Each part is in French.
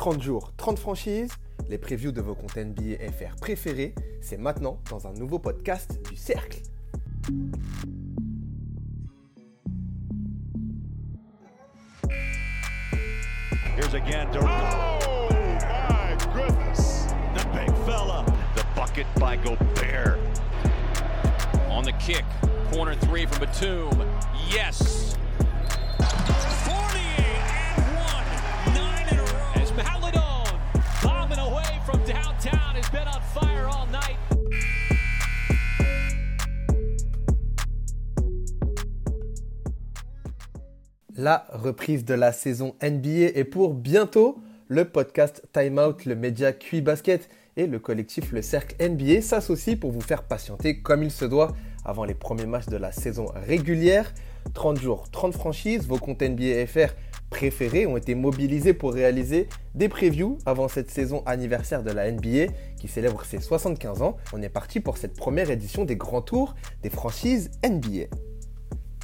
30 jours, 30 franchises, les previews de vos comptes NBA FR préférés, c'est maintenant dans un nouveau podcast du Cercle. Here's again Durant. Oh my goodness. The big fella. The bucket by Gobert. On the kick, corner three from Batum. Yes. La reprise de la saison NBA est pour bientôt. Le podcast Time Out, le média QI Basket et le collectif Le Cercle NBA s'associent pour vous faire patienter comme il se doit avant les premiers matchs de la saison régulière. 30 jours, 30 franchises, vos comptes NBA FR préférés ont été mobilisés pour réaliser des previews avant cette saison anniversaire de la NBA qui célèbre ses 75 ans. On est parti pour cette première édition des grands tours des franchises NBA.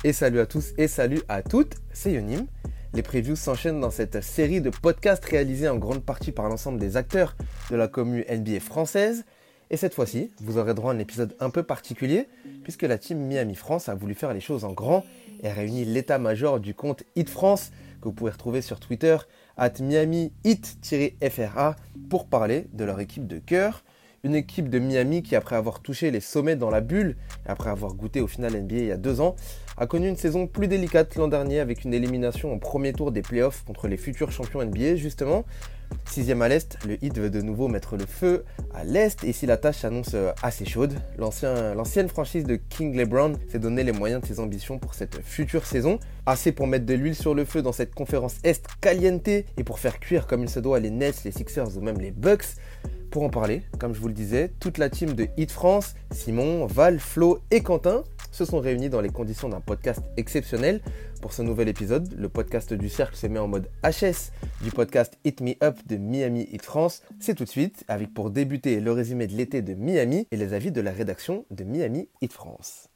Et salut à tous et salut à toutes, c'est Yonim. Les previews s'enchaînent dans cette série de podcasts réalisés en grande partie par l'ensemble des acteurs de la commune NBA française. Et cette fois-ci, vous aurez droit à un épisode un peu particulier, puisque la team Miami France a voulu faire les choses en grand et réuni l'état-major du compte Hit France, que vous pouvez retrouver sur Twitter, at Miami Hit-FRA, pour parler de leur équipe de cœur. Une équipe de Miami qui, après avoir touché les sommets dans la bulle, et après avoir goûté au final NBA il y a deux ans, a connu une saison plus délicate l'an dernier avec une élimination au premier tour des playoffs contre les futurs champions NBA justement. Sixième à l'Est, le Heat veut de nouveau mettre le feu à l'Est et si la tâche s'annonce assez chaude, l'ancienne franchise de King LeBron s'est donné les moyens de ses ambitions pour cette future saison. Assez pour mettre de l'huile sur le feu dans cette conférence Est caliente et pour faire cuire comme il se doit les Nets, les Sixers ou même les Bucks. Pour en parler, comme je vous le disais, toute la team de Hit France, Simon, Val, Flo et Quentin se sont réunis dans les conditions d'un podcast exceptionnel. Pour ce nouvel épisode, le podcast du cercle se met en mode HS du podcast Hit Me Up de Miami Hit France. C'est tout de suite avec pour débuter le résumé de l'été de Miami et les avis de la rédaction de Miami Hit France.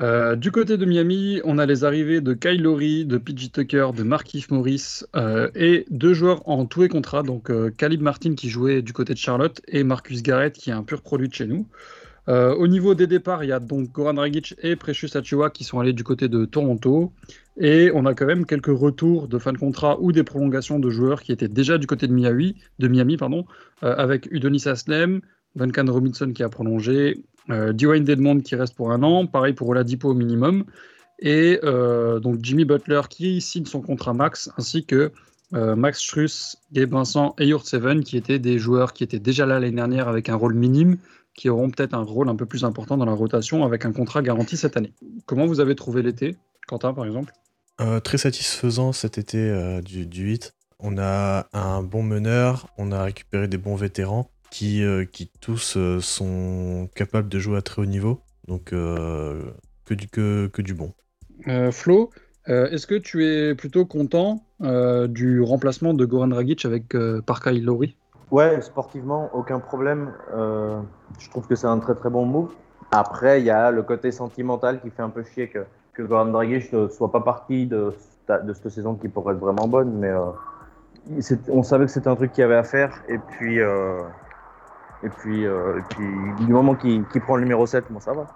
Euh, du côté de Miami, on a les arrivées de Kyle Lowry, de PJ Tucker, de Markif Morris euh, et deux joueurs en tout et contrat, donc euh, Caleb Martin qui jouait du côté de Charlotte et Marcus Garrett qui est un pur produit de chez nous. Euh, au niveau des départs, il y a donc Goran Dragic et Precious Achua qui sont allés du côté de Toronto. Et on a quand même quelques retours de fin de contrat ou des prolongations de joueurs qui étaient déjà du côté de Miami, de Miami avec Udonis Aslem, Duncan Robinson qui a prolongé, Dwayne Dedmond qui reste pour un an, pareil pour Oladipo au minimum, et euh, donc Jimmy Butler qui signe son contrat max, ainsi que euh, Max Struss, Gabe Vincent et Yurt Seven qui étaient des joueurs qui étaient déjà là l'année dernière avec un rôle minime, qui auront peut-être un rôle un peu plus important dans la rotation avec un contrat garanti cette année. Comment vous avez trouvé l'été, Quentin par exemple? Euh, très satisfaisant cet été euh, du, du 8. On a un bon meneur, on a récupéré des bons vétérans qui, euh, qui tous euh, sont capables de jouer à très haut niveau. Donc euh, que, du, que, que du bon. Euh, Flo, euh, est-ce que tu es plutôt content euh, du remplacement de Goran Dragic avec euh, par Kyle Lowry? Ouais, sportivement, aucun problème. Euh, je trouve que c'est un très très bon move. Après, il y a le côté sentimental qui fait un peu chier que, que Goran Dragic ne soit pas parti de, de cette saison qui pourrait être vraiment bonne, mais euh, on savait que c'était un truc qu'il y avait à faire. Et puis, euh, et puis, euh, et puis du moment qu'il prend le numéro 7, bon, ça va.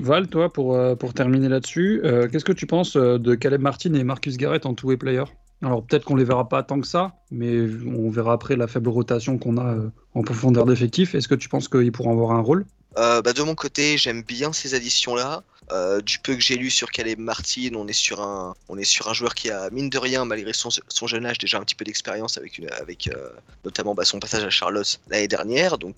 Val, toi, pour, euh, pour terminer là-dessus, euh, qu'est-ce que tu penses de Caleb Martin et Marcus Garrett en two-way player? Alors peut-être qu'on les verra pas tant que ça, mais on verra après la faible rotation qu'on a euh, en profondeur d'effectif. Est-ce que tu penses qu'ils pourront avoir un rôle? Euh, bah, de mon côté, j'aime bien ces additions-là. Euh, du peu que j'ai lu sur Caleb Martin, on est sur un, on est sur un joueur qui a mine de rien, malgré son, jeune âge, déjà un petit peu d'expérience avec, avec euh, notamment bah, son passage à Charlotte l'année dernière. Donc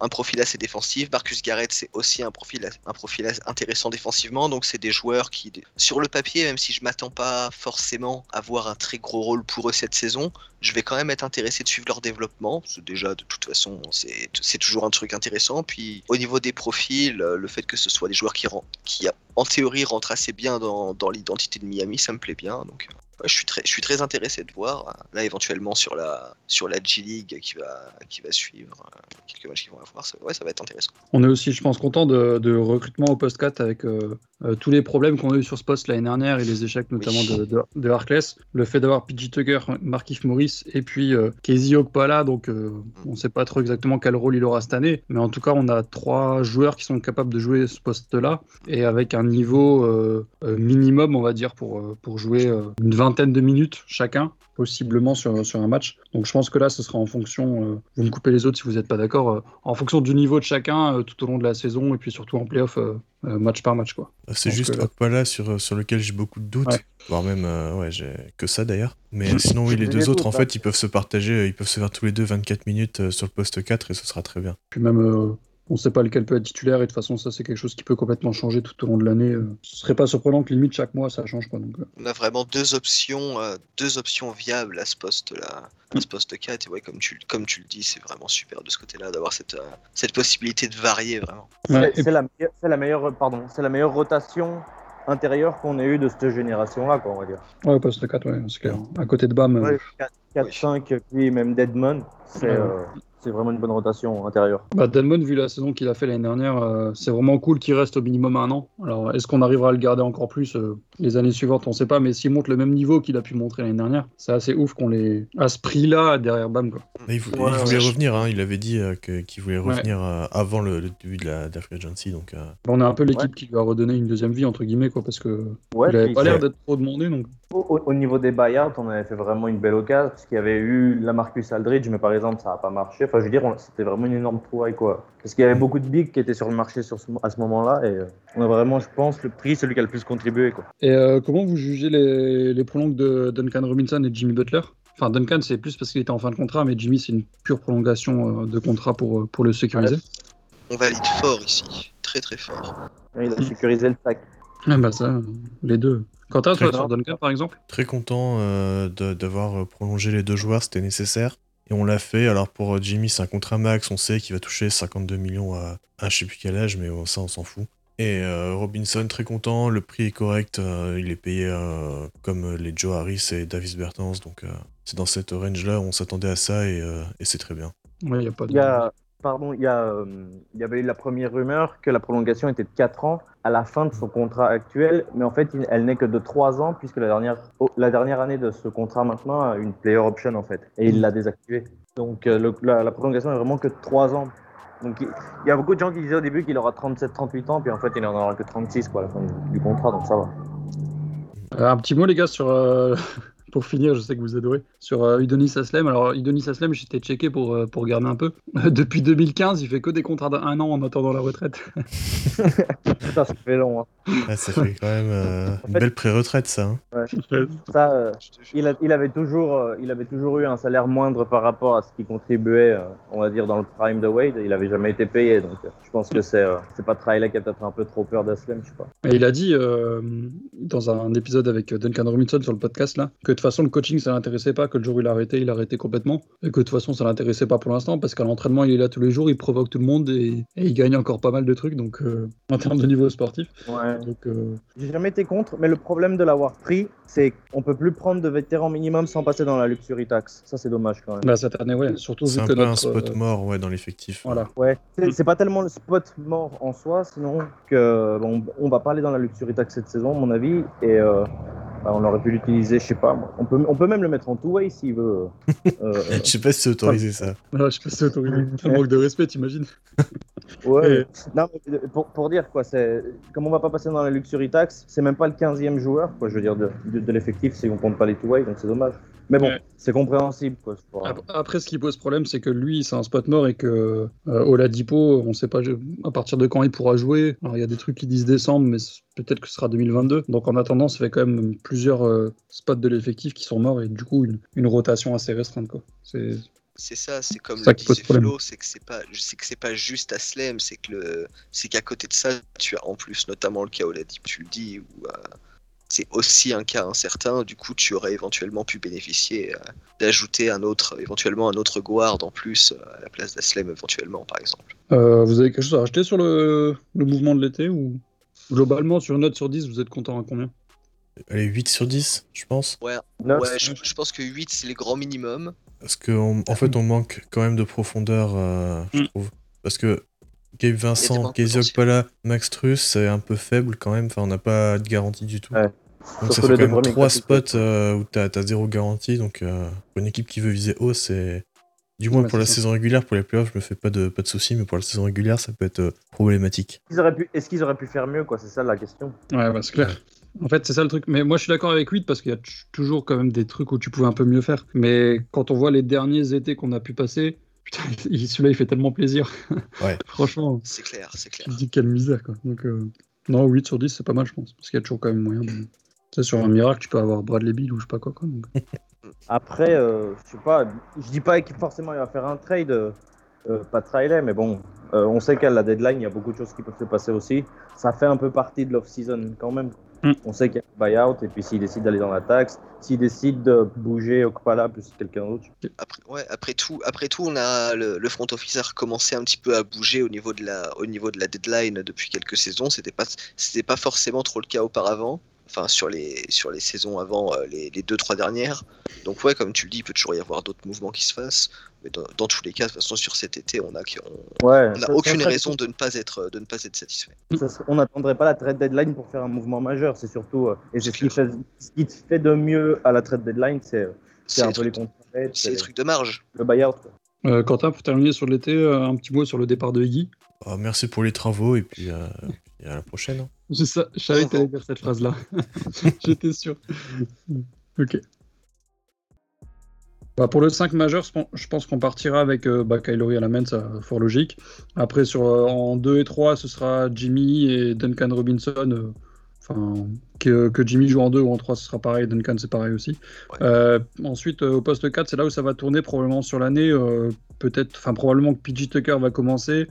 un profil assez défensif. Marcus Garrett, c'est aussi un profil, un profil intéressant défensivement. Donc c'est des joueurs qui, sur le papier, même si je m'attends pas forcément à voir un très gros rôle pour eux cette saison, je vais quand même être intéressé de suivre leur développement. C'est déjà de toute façon, c'est toujours un truc intéressant. Puis au niveau des profils, euh, le fait que ce soit des joueurs qui, qui en théorie rentrent assez bien dans, dans l'identité de Miami, ça me plaît bien. Donc Ouais, je suis très, je suis très intéressé de voir euh, là éventuellement sur la sur la G League qui va qui va suivre euh, quelques matchs qui vont avoir. Ça, ouais, ça va être intéressant. On est aussi, je pense, content de, de recrutement au post 4 avec euh, euh, tous les problèmes qu'on a eu sur ce poste l'année dernière et les échecs notamment Oui. de, de, de Harkless. Le fait d'avoir PJ Tucker, Markif Morris et puis euh, Casey Okpala, donc euh, on ne sait pas trop exactement quel rôle il aura cette année, mais en tout cas on a trois joueurs qui sont capables de jouer ce poste-là et avec un niveau minimum, on va dire, pour, pour jouer une vingtaine de minutes chacun possiblement sur, sur un match. Donc je pense que là, ce sera en fonction, euh, vous me coupez les autres si vous n'êtes pas d'accord, euh, en fonction du niveau de chacun euh, tout au long de la saison et puis surtout en playoff, match par match. quoi. C'est Donc, juste euh, Okpala sur, sur lequel j'ai beaucoup de doutes, Ouais. voire même, ouais, j'ai que ça d'ailleurs. Mais sinon, oui, les deux autres, doutes, en hein. fait, ils peuvent se partager, ils peuvent se faire tous les deux 24 minutes sur le poste 4 et ce sera très bien. Puis même, on ne sait pas lequel peut être titulaire et de toute façon, ça c'est quelque chose qui peut complètement changer tout au long de l'année. euh. Ce serait pas surprenant que limite chaque mois ça change. Quoi, donc, euh. On a vraiment deux options, euh, deux options viables à ce poste-là, à ce poste 4. Et ouais, comme tu, comme tu le dis, c'est vraiment super de ce côté-là d'avoir cette, euh, cette possibilité de varier vraiment. Ouais, C'est la, meilleure- c'est la meilleure, pardon, c'est la meilleure rotation intérieure qu'on ait eue de cette génération-là, quoi, on va dire. ouais, poste 4, ouais, c'est clair. À côté de Bam, Ouais, 4, 5, puis même Deadman, c'est Ouais. euh, c'est vraiment une bonne rotation intérieure. Bah, Delmon, vu la saison qu'il a fait l'année dernière, euh, c'est vraiment cool qu'il reste au minimum un an. Alors, est-ce qu'on arrivera à le garder encore plus euh, les années suivantes On ne sait pas, mais s'il montre le même niveau qu'il a pu montrer l'année dernière, c'est assez ouf qu'on l'ait à ce prix-là derrière Bam. Quoi. Mais il, Ouais, voulait revenir, hein, il avait dit euh, qu'il voulait Ouais. revenir euh, avant le, le début de la, de la free agency. Donc, euh, Bah, on a un peu l'équipe Ouais. qui lui a redonné une deuxième vie, entre guillemets, quoi, parce que Ouais, il avait puis pas l'air d'être trop demandé. Donc... au niveau des buyouts, on avait fait vraiment une belle occasion, parce qu'il y avait eu la Marcus Aldridge, mais par exemple, ça n'a pas marché. Enfin, je veux dire, c'était vraiment une énorme trouvaille, quoi. Parce qu'il y avait beaucoup de bigs qui étaient sur le marché sur ce- à ce moment-là, et euh, on a vraiment, je pense, le prix, celui qui a le plus contribué, quoi. Et euh, comment vous jugez les, les prolongues de Duncan Robinson et Jimmy Butler? Enfin, Duncan, c'est plus parce qu'il était en fin de contrat, mais Jimmy, c'est une pure prolongation euh, de contrat pour, pour le sécuriser. On valide fort ici, très très fort. Il a sécurisé le sac. Ah bah ça, les deux. Quentin, toi, Très sur Duncan, par exemple? Très content euh, de- d'avoir euh, prolongé les deux joueurs, c'était nécessaire. Et on l'a fait. Alors pour euh, Jimmy, c'est un contrat max, on sait qu'il va toucher 52 millions à, à je sais plus quel âge, mais bon, ça on s'en fout. Et euh, Robinson, très content, le prix est correct, euh, il est payé euh, comme les Joe Harris et Davis Bertans, donc euh, c'est dans cette range-là, on s'attendait à ça et, euh, et c'est très bien. Ouais, y a pas de... Il y a, pardon, il y, a, euh, il y avait eu la première rumeur que la prolongation était de 4 ans à la fin de son contrat actuel, mais en fait, elle n'est que de 3 ans, puisque la dernière, oh, la dernière année de ce contrat maintenant a une player option, en fait, et il l'a désactivé. Donc, euh, la, prolongation est vraiment que de 3 ans. Donc, il, y a beaucoup de gens qui disaient au début qu'il aura 37-38 ans, puis en fait, il n'en aura que 36 quoi, à la fin du, contrat, donc ça va. Euh, un petit mot, les gars, sur. Pour finir, je sais que vous adorez. Sur euh, Udonis Aslem. Alors, Udonis Aslem, j'étais checké pour, euh, pour regarder un peu. Depuis 2015, il fait que des contrats d'un an en attendant la retraite. Putain, ça fait long. hein. Ah, ça fait quand même euh, une fait- belle pré-retraite ça. hein. Ça, euh. Il, a- il avait toujours, euh, il avait toujours eu un salaire moindre par rapport à ce qui contribuait, euh, on va dire, dans le prime de Wade. Il avait jamais été payé, donc euh, je pense que c'est euh, c'est pas Trailer qui a peut-être un peu trop peur d'Aslem, je sais pas. Et il a dit euh, dans un épisode avec Duncan Robinson sur le podcast là que de façon le coaching ça l'intéressait pas, que le jour où il a arrêté, il a arrêté complètement et que de toute façon ça l'intéressait pas pour l'instant parce qu'à l'entraînement il est là tous les jours, il provoque tout le monde et, et il gagne encore pas mal de trucs donc euh, en termes de niveau sportif. Ouais. Donc euh, J'ai jamais été contre, mais le problème de l'avoir pris, c'est qu'on peut plus prendre de vétérans minimum sans passer dans la luxury tax. Ça, c'est dommage quand même. bah, cette année ouais, surtout vu C'est un que peu un spot euh, mort ouais, dans l'effectif. voilà. Ouais, c'est c'est pas tellement le spot mort en soi, sinon que bon, on va pas aller dans la luxury tax cette saison, à mon avis, et euh, bah, on aurait pu l'utiliser, je sais pas. moi. On peut, on peut même le mettre en two-way s'il veut. Euh, Je sais pas si c'est autorisé ça. Je sais pas si c'est autorisé. Un manque de respect, t'imagines Ouais. Non, mais pour, pour dire quoi, c'est comme on va pas passer dans la luxury tax, c'est même pas le 15e joueur, quoi. Je veux dire de, de, de l'effectif si on compte pas les two-way, donc c'est dommage. Mais bon, Ouais. c'est compréhensible, quoi. Après, ce qui pose problème, c'est que lui, c'est un spot mort et que euh, Oladipo, on sait pas à partir de quand il pourra jouer. Alors, il y a des trucs qui disent décembre, mais peut-être que ce sera 2022. Donc, en attendant, ça fait quand même plusieurs euh, spots de l'effectif qui sont morts et du coup, une, une rotation assez restreinte. Quoi. C'est C'est ça, c'est comme Ça le disait. Flo, c'est que c'est pas, je sais que c'est pas juste Aslem, c'est que le, c'est qu'à côté de ça, tu as en plus notamment le cas Oladipo, tu le dis, où euh, c'est aussi un cas incertain. Du coup, tu aurais éventuellement pu bénéficier euh, d'ajouter un autre, éventuellement un autre guard en plus euh, à la place d'Aslem éventuellement, par exemple. Euh, vous avez quelque chose à rajouter sur le, le mouvement de l'été ou globalement, sur une note sur 10, vous êtes content à combien? Allez, 8 sur 10, je pense. Ouais, Neuf. ouais je, je pense que 8 c'est les grands minimum. Parce qu'en en fait, on manque quand même de profondeur, euh, je Mm. trouve. Parce que Gabe Vincent, potentiels. Okpala, Max Truss, c'est un peu faible quand même. Enfin, on n'a pas de garantie du tout. Ouais. Donc ça fait quand même premiers 3 classiques. spots euh, où t'as as zéro garantie. Donc euh, pour une équipe qui veut viser haut, c'est... Du moins Ouais, pour la ça. saison régulière, pour les playoffs, je me fais pas de, pas de soucis, mais pour la saison régulière, ça peut être problématique. Ils auraient pu- Est-ce qu'ils auraient pu faire mieux, quoi? C'est ça la question. Ouais, bah, c'est clair. En fait, c'est ça le truc. Mais moi, je suis d'accord avec 8 parce qu'il y a toujours quand même des trucs où tu pouvais un peu mieux faire. Mais quand on voit les derniers étés qu'on a pu passer, putain, il- celui-là, il fait tellement plaisir. Ouais. Franchement, C'est clair, c'est clair. tu te dis quelle misère, quoi. Donc, euh, non, 8 sur 10, c'est pas mal, je pense. Parce qu'il y a toujours quand même moyen de. Tu sais, sur un miracle, tu peux avoir Bradley Bill ou je sais pas quoi. quoi donc. Après, euh, je sais pas, je dis pas qu'il forcément il va faire un trade, euh, euh, pas de trailer, mais bon, euh, on sait qu'à la deadline, il y a beaucoup de choses qui peuvent se passer aussi. Ça fait un peu partie de l'off-season quand même. Mm. On sait qu'il y a le buyout, et puis s'il décide d'aller dans la taxe, s'il décide de bouger Okpala plus quelqu'un d'autre. Après, ouais, après tout, après tout, on a le, le front office a recommencé un petit peu à bouger au niveau de la, au niveau de la deadline depuis quelques saisons. C'était pas, c'était pas forcément trop le cas auparavant. Enfin, sur les, sur les saisons avant euh, les, les deux trois dernières. Donc ouais, comme tu le dis, il peut toujours y avoir d'autres mouvements qui se fassent. Mais dans, dans tous les cas, de toute façon, sur cet été, on a, on, Ouais, on a ça- aucune raison de ne pas être, de ne pas être satisfait. ça on n'attendrait pas la trade deadline pour faire un mouvement majeur, c'est surtout. euh, et ce qui, fait, ce qui te fait de mieux à la trade deadline, c'est c'est un les peu les trucs- contrats, c'est c'est des trucs de marge. le buyout. quoi. Euh, Quentin, pour terminer sur l'été, euh, un petit mot sur le départ de Iggy. Ah, merci pour les travaux, et puis, euh, et à la prochaine. Je savais que t'allais dire cette phrase-là. J'étais sûr. ok. Bah, pour le 5 majeur, je pense- qu'on partira avec euh, bah, Kylori à la main, ça fort logique. Après, sur, euh, en 2 et 3, ce sera Jimmy et Duncan Robinson. euh, que, que Jimmy joue en 2 ou en 3, ce sera pareil. Duncan, c'est pareil aussi. Ouais. Euh, ensuite, au poste 4, c'est là où ça va tourner probablement sur l'année. Peut-être, enfin, probablement que PG Tucker va commencer.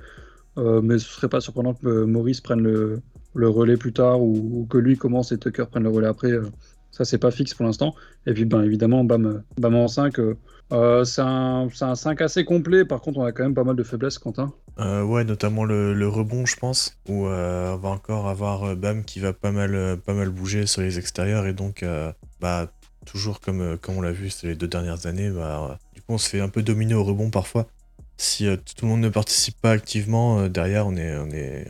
mais ce serait pas surprenant que Maurice prenne le, le relais plus tard ou, que lui commence et Tucker prenne le relais après. euh, ça, c'est pas fixe pour l'instant. Et puis, ben, évidemment, Bam, Bam en 5, euh, euh, c'est un, un 5 assez complet. Par contre, on a quand même pas mal de faiblesses, Quentin. Ouais, notamment le, rebond, je pense, où on va encore avoir Bam qui va pas mal, pas mal bouger sur les extérieurs, et donc, bah, toujours comme, comme on l'a vu ces deux dernières années, bah, du coup, on se fait un peu dominer au rebond parfois. Si tout le monde ne participe pas activement, derrière, on est, on est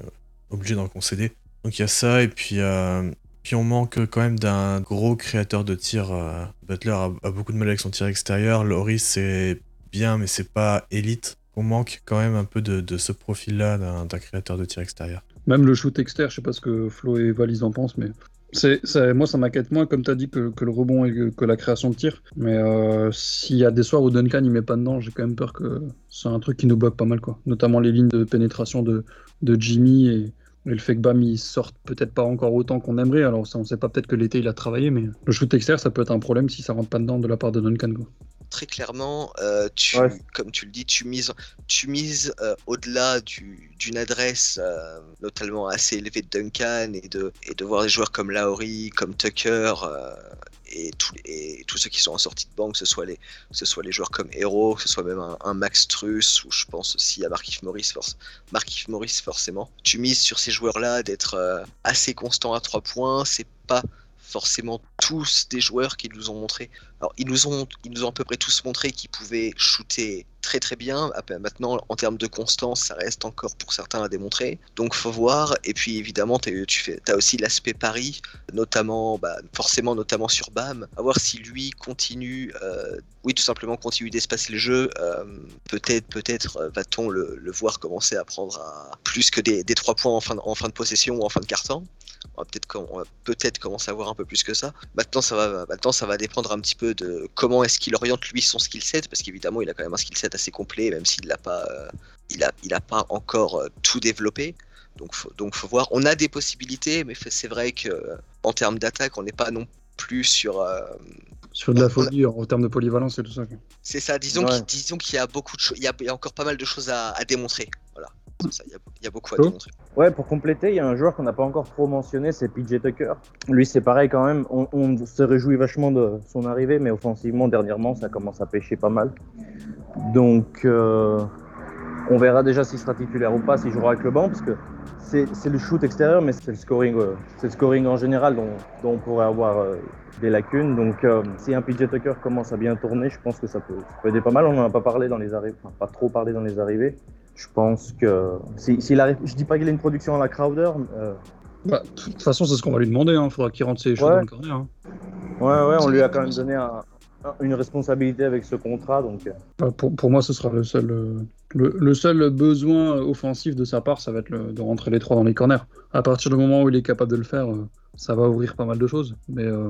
obligé d'en concéder. Donc il y a ça, et puis, euh, puis on manque quand même d'un gros créateur de tir. euh, Butler a, beaucoup de mal avec son tir extérieur, Loris c'est bien, mais c'est pas élite. On manque quand même un peu de, ce profil-là d'un créateur de tir extérieur. Même le shoot externe, je sais pas ce que Flo et Valise en pensent, mais moi ça m'inquiète moins, comme tu as dit, que, le rebond et que, que la création de tir. Mais euh, s'il y a des soirs où Duncan il met pas dedans, j'ai quand même peur que c'est un truc qui nous bloque pas mal, quoi. Notamment les lignes de pénétration de, de Jimmy et, et le fait que Bam il sorte peut-être pas encore autant qu'on aimerait. Alors ça, on sait pas, peut-être que l'été il a travaillé, mais le shoot externe ça peut être un problème si ça rentre pas dedans de la part de Duncan, quoi. très clairement, euh, tu, Ouais. comme tu le dis, tu mises, tu mises euh, au-delà du- d'une adresse euh, notamment assez élevée de Duncan et de, et de voir des joueurs comme Lowry, comme Tucker euh, et, et tous ceux qui sont en sortie de banque, que ce soit les, joueurs comme Hero, que ce soit même un, Max Truss ou je pense aussi à Markif Morris, Markif Morris forcément. Tu mises sur ces joueurs-là d'être euh, assez constant à trois points, c'est pas forcément tous des joueurs qui nous ont montré alors, ils nous ont, ils nous ont à peu près tous montré qu'ils pouvaient shooter très très bien. Après, Maintenant, en termes de constance, ça reste encore pour certains à démontrer. Donc, faut voir. Et puis, évidemment, tu as aussi l'aspect pari, notamment, bah, forcément, notamment sur Bam. À voir si lui continue, euh, oui, tout simplement continue d'espacer le jeu. Euh, peut-être, peut-être euh, va-t-on le, voir commencer à prendre à plus que des, des trois points en fin, de, possession ou en fin de carton. On va peut-être com- on va peut-être commencer à voir un peu plus que ça. Maintenant, ça va, maintenant, ça va dépendre un petit peu de comment est-ce qu'il oriente lui son skill set, parce qu'évidemment, il a quand même un skill set assez complet, même s'il l'a pas, euh, il a, il a pas encore euh, tout développé. Donc, faut, donc, faut voir. On a des possibilités, mais c'est vrai que euh, en termes d'attaque, on n'est pas non plus sur. euh, Sur de la folie en termes de polyvalence et tout ça. c'est ça. Disons Ouais. qu'il disons qu'il y a beaucoup de choses, il y a, il y a encore pas mal de choses à, à démontrer. Il y a, il y a beaucoup à démontrer. Ouais, pour compléter, il y a un joueur qu'on n'a pas encore trop mentionné, c'est PJ Tucker. Lui, c'est pareil quand même. On, on se réjouit vachement de son arrivée, mais offensivement, dernièrement, ça commence à pêcher pas mal. Donc, euh, on verra déjà s'il sera titulaire ou pas, s'il jouera avec le banc, parce que c'est c'est le shoot extérieur, mais c'est le scoring, euh, c'est le scoring en général dont, dont on pourrait avoir euh, des lacunes. Donc, euh, si un PJ Tucker commence à bien tourner, je pense que ça peut, ça peut aider pas mal. On n'en a pas parlé dans les arrivées, enfin, pas trop parlé dans les arrivées. Je pense que si- s'il arrive, je dis pas qu'il a une production à la Crowder. euh, Bah, de toute façon, c'est ce qu'on va lui demander. Il faudra qu'il rentre ses choses Ouais. dans le corner. hein. ouais, ouais, on lui a quand même donné un- un- une responsabilité avec ce contrat, donc. euh, Bah, pour, pour moi, ce sera le seul, euh, le, le seul besoin offensif de sa part, ça va être le- de rentrer les trois dans les corners. À partir du moment où il est capable de le faire, ça va ouvrir pas mal de choses. Mais euh,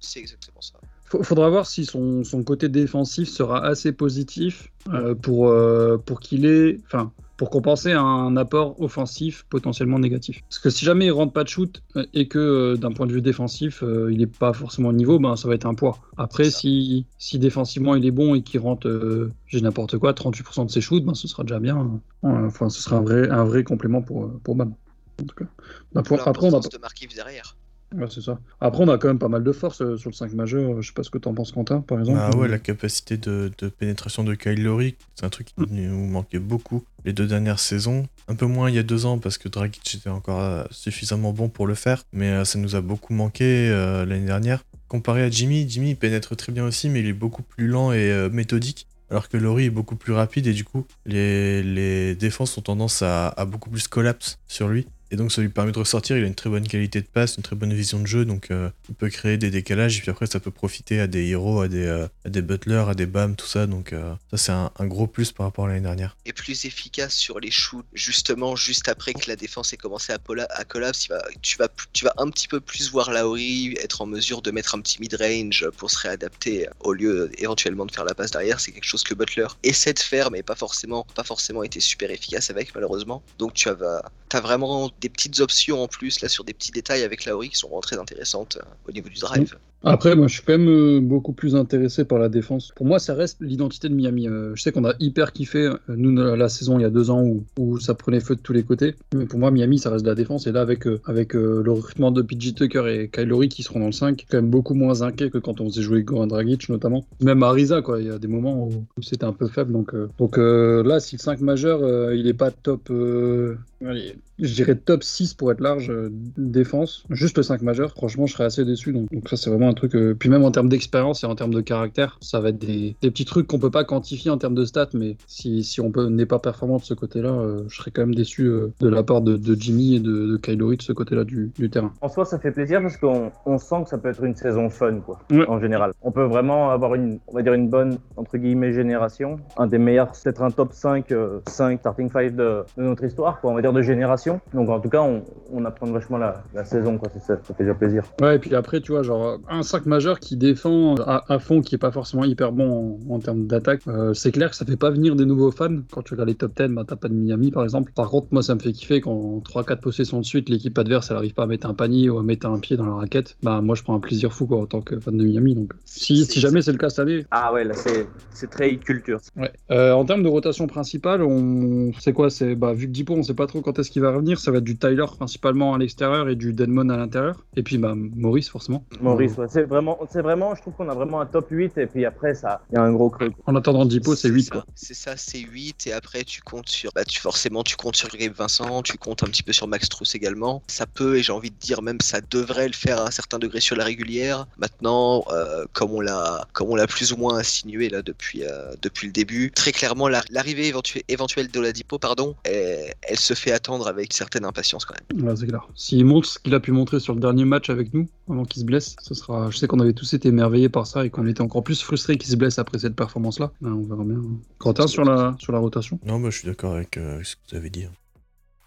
C'est exactement ça. Faudra voir si son, son côté défensif sera assez positif euh, pour, euh, pour qu'il ait, enfin, pour compenser un apport offensif potentiellement négatif. Parce que si jamais il rentre pas de shoot euh, et que euh, d'un point de vue défensif, il n'est pas forcément au niveau, ben ça va être un poids. Après, si, si défensivement il est bon et qu'il rentre, j'ai n'importe quoi, 38% de ses shoots, ben ce sera déjà bien. Ouais, Enfin, ce sera un vrai, un vrai complément pour, pour Bam. En tout cas. Pour- après, on a, L'importance de derrière. Ouais, c'est ça. Après, on a quand même pas mal de force euh, sur le 5 majeur. Je sais pas ce que t'en penses, Quentin, par exemple. Ah ouais, la capacité de, de pénétration de Kyle Lowry, c'est un truc qui nous manquait beaucoup les deux dernières saisons. Un peu moins il y a deux ans parce que Dragic était encore euh, suffisamment bon pour le faire, mais euh, ça nous a beaucoup manqué euh, l'année dernière. Comparé à Jimmy, Jimmy pénètre très bien aussi, mais il est beaucoup plus lent et euh, méthodique. Alors que Lowry est beaucoup plus rapide et du coup, les, les défenses ont tendance à, à beaucoup plus collapse sur lui. Et donc ça lui permet de ressortir, il a une très bonne qualité de passe, une très bonne vision de jeu, donc euh, il peut créer des décalages, et puis après ça peut profiter à des héros, à des, euh, à des butlers, à des bams, tout ça, donc euh, ça c'est un, gros plus par rapport à l'année dernière. Et plus efficace sur les shoots, justement, juste après que la défense ait commencé à, à collapse, tu, vas, tu vas un petit peu plus voir Lauri être en mesure de mettre un petit mid-range pour se réadapter au lieu éventuellement de faire la passe derrière. C'est quelque chose que Butler essaie de faire, mais pas forcément, pas forcément été super efficace avec, malheureusement. Donc tu as vraiment des petites options en plus là sur des petits détails avec Lauri qui sont très intéressantes euh, au niveau du drive. Après, moi, je suis quand même euh, beaucoup plus intéressé par la défense. Pour moi, ça reste l'identité de Miami. Euh, je sais qu'on a hyper kiffé, euh, nous, la saison il y a deux ans où, où ça prenait feu de tous les côtés. Mais pour moi, Miami, ça reste de la défense. Et là, avec, avec le recrutement de PJ Tucker et Kyle Lowry qui seront dans le 5, quand même beaucoup moins inquiet que quand on faisait jouer Goran Dragic, notamment. Même Ariza, quoi. Il y a des moments où, c'était un peu faible. Donc, donc là, si le 5 majeur, il est pas top. je dirais top 6 pour être large défense, juste le 5 majeur, franchement je serais assez déçu. Donc, donc ça c'est vraiment un truc, euh, puis même en termes d'expérience et en termes de caractère, ça va être des, des petits trucs qu'on peut pas quantifier en termes de stats, mais si, si on peut- n'est pas performant de ce côté-là, euh, je serais quand même déçu euh, de la part de, de Jimmy et de, de de ce côté-là du, du terrain. En soi, ça fait plaisir parce qu'on on sent que ça peut être une saison fun, quoi, Ouais. en général. On peut vraiment avoir une, on va dire une bonne, entre guillemets, génération. Un des meilleurs, peut-être un top 5, euh, 5 starting 5 de, de notre histoire, quoi, on va dire de génération. Donc en tout cas, on, on apprend vachement la, la saison, quoi, ça, ça fait déjà plaisir. Ouais, et puis après, tu vois, genre, un 5 majeur qui défend à, à fond, qui est pas forcément hyper bon en, en termes d'attaque, euh, c'est clair que ça fait pas venir des nouveaux fans. Quand tu regardes les top 10, bah, t'as pas de Miami, par exemple. Par contre, moi, ça me fait kiffer quand 3-4 possessions de suite, l'équipe adverse, elle arrive pas à mettre un panier ou à mettre un pied dans la raquette. Bah, moi, je prends un plaisir fou, quoi, en tant que fan de Miami. Donc, si, jamais c'est le cas cette année. Ah ouais, là, c'est c'est très culture. Ouais. Euh, en termes de rotation principale, on c'est quoi C'est bah, vu que Dipo, on sait pas trop quand est-ce qu'il va revenir. Ça va être du Tyler principalement à l'extérieur et du Denmon à l'intérieur. Et puis, bah, Maurice, forcément. Maurice, ouais, c'est vraiment, c'est vraiment, je trouve qu'on a vraiment un top 8 et puis après, ça, il y a un gros creux. En attendant Dipo, c'est 8, ça, quoi. C'est ça, c'est 8 et après tu comptes sur bah tu forcément tu comptes sur Gabe Vincent, tu comptes un petit peu sur Max Truss également. Ça peut et j'ai envie de dire même ça devrait le faire à un certain degré sur la régulière. Maintenant euh, comme on l'a comme on l'a plus ou moins insinué là depuis euh, depuis le début, très clairement la- l'arrivée éventuelle éventuelle d'Oladipo pardon, elle, elle se fait attendre avec une certaine impatience quand même. Ouais, c'est clair. S'il montre ce qu'il a pu montrer sur le dernier match avec nous, avant qu'il se blesse, ce sera. Je sais qu'on avait tous été émerveillés par ça et qu'on était encore plus frustrés qu'il se blesse après cette performance-là. Ben, on verra bien. Quentin sur la sur la rotation? Non, bah, je suis d'accord avec euh, ce que vous avez dit. hein.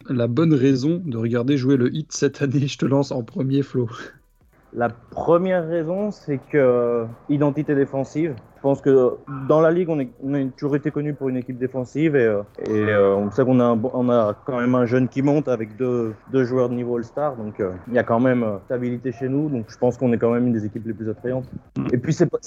La bonne raison de regarder jouer le hit cette année, je te lance en premier flow. La première raison, c'est que euh, identité défensive. Je pense que dans la ligue, on, a toujours été connu pour une équipe défensive et, euh, et euh, on sait qu'on a, a quand même un jeune qui monte avec deux, joueurs de niveau All-Star. Donc euh, il y a quand même euh, stabilité chez nous. Donc je pense qu'on est quand même une des équipes les plus attrayantes. Et puis c'est pas,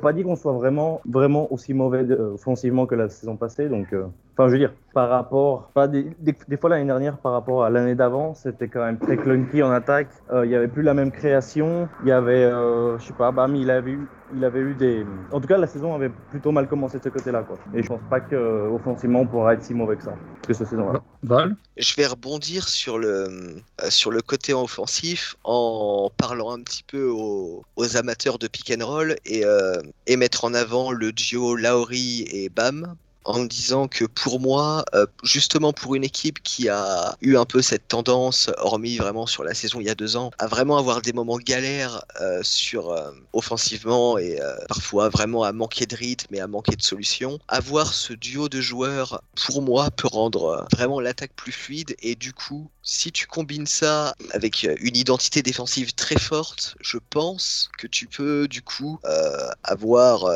pas, dit qu'on soit vraiment, vraiment aussi mauvais euh, offensivement que la saison passée. Donc euh, Enfin, je veux dire, par rapport, des, fois l'année dernière, par rapport à l'année d'avant, c'était quand même très clunky en attaque. Euh, Il y avait plus la même création. Il y avait, euh, je sais pas, Bam, il avait eu, il avait eu des. En tout cas, la saison avait plutôt mal commencé de ce côté-là. Quoi. Et je pense pas qu'offensivement, on pourra être si mauvais que ça, que cette saison-là. Val Je vais rebondir sur le, euh, sur le côté offensif en parlant un petit peu aux, aux amateurs de pick and roll et, euh, et mettre en avant le duo Lauri et Bam en me disant que pour moi, euh, justement pour une équipe qui a eu un peu cette tendance, hormis vraiment sur la saison il y a deux ans, à vraiment avoir des moments galères euh, sur euh, offensivement et parfois vraiment à manquer de rythme et à manquer de solutions, avoir ce duo de joueurs pour moi peut rendre vraiment l'attaque plus fluide. Et du coup, si tu combines ça avec une identité défensive très forte, je pense que tu peux du coup avoir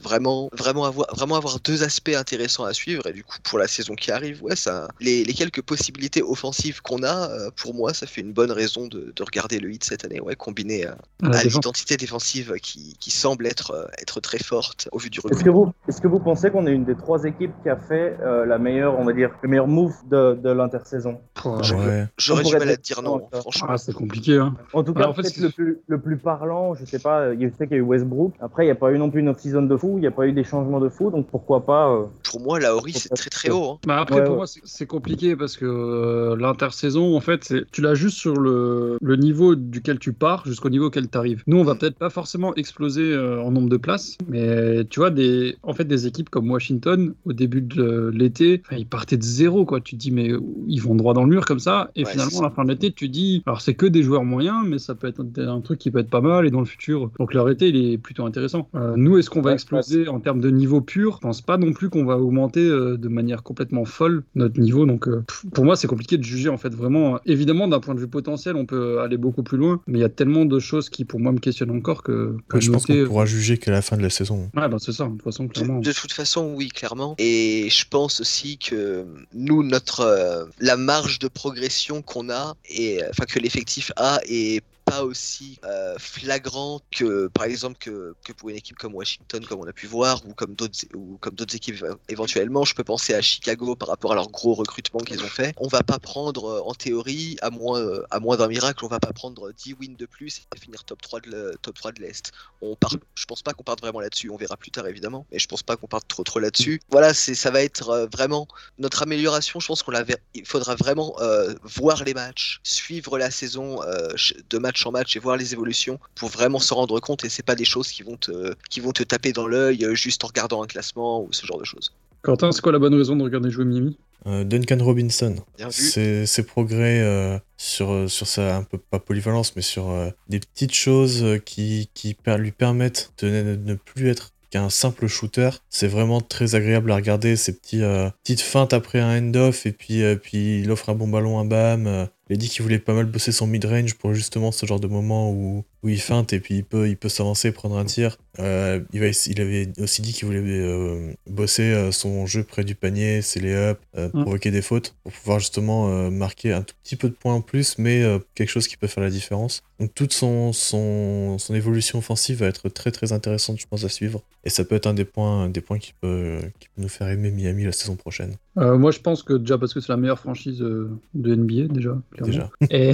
vraiment vraiment avoir vraiment avoir deux aspects intéressants à suivre et du coup pour la saison qui arrive ouais ça les, les quelques possibilités offensives qu'on a euh, pour moi ça fait une bonne raison de, de regarder le hit cette année ouais combiné euh, À l'identité défensive qui, qui semble être euh, être très forte au vu du Est-ce que vous, est-ce que vous pensez qu'on est une des trois équipes qui a fait euh, la meilleure, on va dire, le meilleur move de, de l'intersaison? Ouais. j'aurais du mal à te dire non franchement Ah, c'est compliqué. Hein. En tout Bah, cas, en fait, le plus, le plus parlant, je sais pas, il y a- je sais qu'il y a eu Westbrook. Après, il n'y a pas eu non plus une off-season de fou, il n'y a pas eu des changements de fou, donc pourquoi pas. euh, pour moi Laori c'est très très haut hein. Bah après, Ouais, pour ouais. moi, c'est- compliqué parce que euh, l'intersaison, en fait, c'est- tu l'as juste sur le, le niveau duquel tu pars jusqu'au niveau auquel tu arrives. Nous, on va peut-être pas forcément exploser euh, en nombre de places, mais tu vois, des, en fait, des équipes comme Washington, au début de l'été, ils partaient de zéro, quoi. Tu te dis, mais ils vont droit dans le mur comme ça, et Ouais, finalement, à la fin de l'été, tu te dis, alors c'est que des joueurs moyens, mais ça peut être un, un truc qui peut être pas mal, et dans le futur, donc leur été, il est plutôt intéressant. Euh, nous, est-ce qu'on va Ouais, exploser en termes de niveau pur? Je pense pas non plus qu'on va augmenter euh, de manière complètement folle notre niveau. Donc, euh, pour moi, c'est compliqué de juger en fait vraiment. Évidemment, d'un point de vue potentiel, on peut aller beaucoup plus loin, mais il y a tellement de choses qui, pour moi, me questionnent encore que, que Ouais, je pense noter- qu'on pourra juger qu'à la fin de la saison. Ouais, bah c'est ça. De toute façon, clairement. De, de toute façon, oui, clairement. Et je pense aussi que nous, notre euh, la marge de progression qu'on a et enfin que l'effectif a est pas aussi euh, flagrant que par exemple que, pour une équipe comme Washington comme on a pu voir ou comme d'autres ou comme d'autres équipes éve- éventuellement je peux penser à Chicago par rapport à leur gros recrutement qu'ils ont fait on va pas prendre euh, en théorie à moins euh, à moins d'un miracle on va pas prendre 10 wins de plus et finir top 3 de le- top 3 de l'Est on part, je pense pas qu'on parte vraiment là-dessus. On verra plus tard évidemment, mais je pense pas qu'on parte trop trop là-dessus. Voilà, c'est ça va être euh, vraiment notre amélioration. Je pense qu'on la il faudra vraiment euh, voir les matchs, suivre la saison euh, de match en match et voir les évolutions pour vraiment se rendre compte. Et c'est pas des choses qui vont te qui vont te taper dans l'œil euh, juste en regardant un classement ou ce genre de choses. Quentin, c'est quoi la bonne raison de regarder jouer Miami? Euh, Duncan Robinson, Bien vu. ses, ses progrès euh, sur, sur sa, un peu pas polyvalence, mais sur euh, des petites choses euh, qui, qui per- lui permettent de ne, ne plus être qu'un simple shooter. C'est vraiment très agréable à regarder, ces petits, euh, petites feintes après un end-off, et puis, euh, puis il offre un bon ballon à Bam. Euh, il a dit qu'il voulait pas mal bosser son mid-range pour justement ce genre de moment où, où il feinte et puis il peut, il peut s'avancer, prendre un tir. Euh, il, va, essa- il avait aussi dit qu'il voulait euh, bosser euh, son jeu près du panier, ses lay-ups, euh, Mm. provoquer des fautes pour pouvoir justement euh, marquer un tout petit peu de points en plus, mais euh, quelque chose qui peut faire la différence. Donc toute son, son, son évolution offensive va être très très intéressante, je pense, à suivre. Et ça peut être un des points, un des points qui, peut, qui peut nous faire aimer Miami la saison prochaine. Euh, Moi, je pense que déjà parce que c'est la meilleure franchise euh, de NBA déjà. clairement. Déjà. Et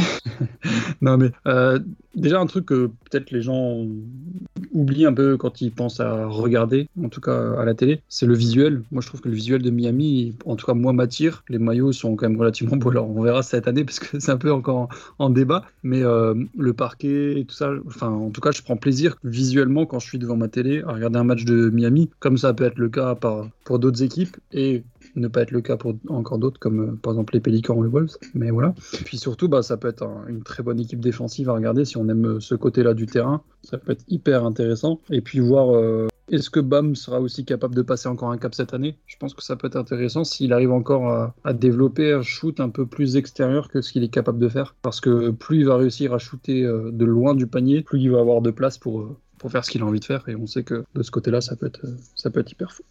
non mais euh, déjà un truc que peut-être les gens oublient un peu quand ils pensent à regarder, en tout cas à la télé, c'est le visuel. Moi je trouve que le visuel de Miami, en tout cas moi m'attire. Les maillots sont quand même relativement beaux. Alors on verra cette année parce que c'est un peu encore en, en débat. Mais le parquet et tout ça, enfin en tout cas je prends plaisir visuellement quand je suis devant ma télé à regarder un match de Miami, comme ça peut être le cas pour d'autres équipes et ne pas être le cas pour encore d'autres comme euh, par exemple les Pélicans ou les Wolves. Mais voilà. Et puis surtout, bah, ça peut être un- une très bonne équipe défensive à regarder si on aime ce côté-là du terrain. Ça peut être hyper intéressant. Et puis voir euh, est-ce que Bam sera aussi capable de passer encore un cap cette année? Je pense que ça peut être intéressant s'il arrive encore à, développer un shoot un peu plus extérieur que ce qu'il est capable de faire. Parce que plus il va réussir à shooter euh, de loin du panier, plus il va avoir de place pour, euh, pour faire ce qu'il a envie de faire. Et on sait que de ce côté-là, ça peut être, euh, ça peut être hyper fou.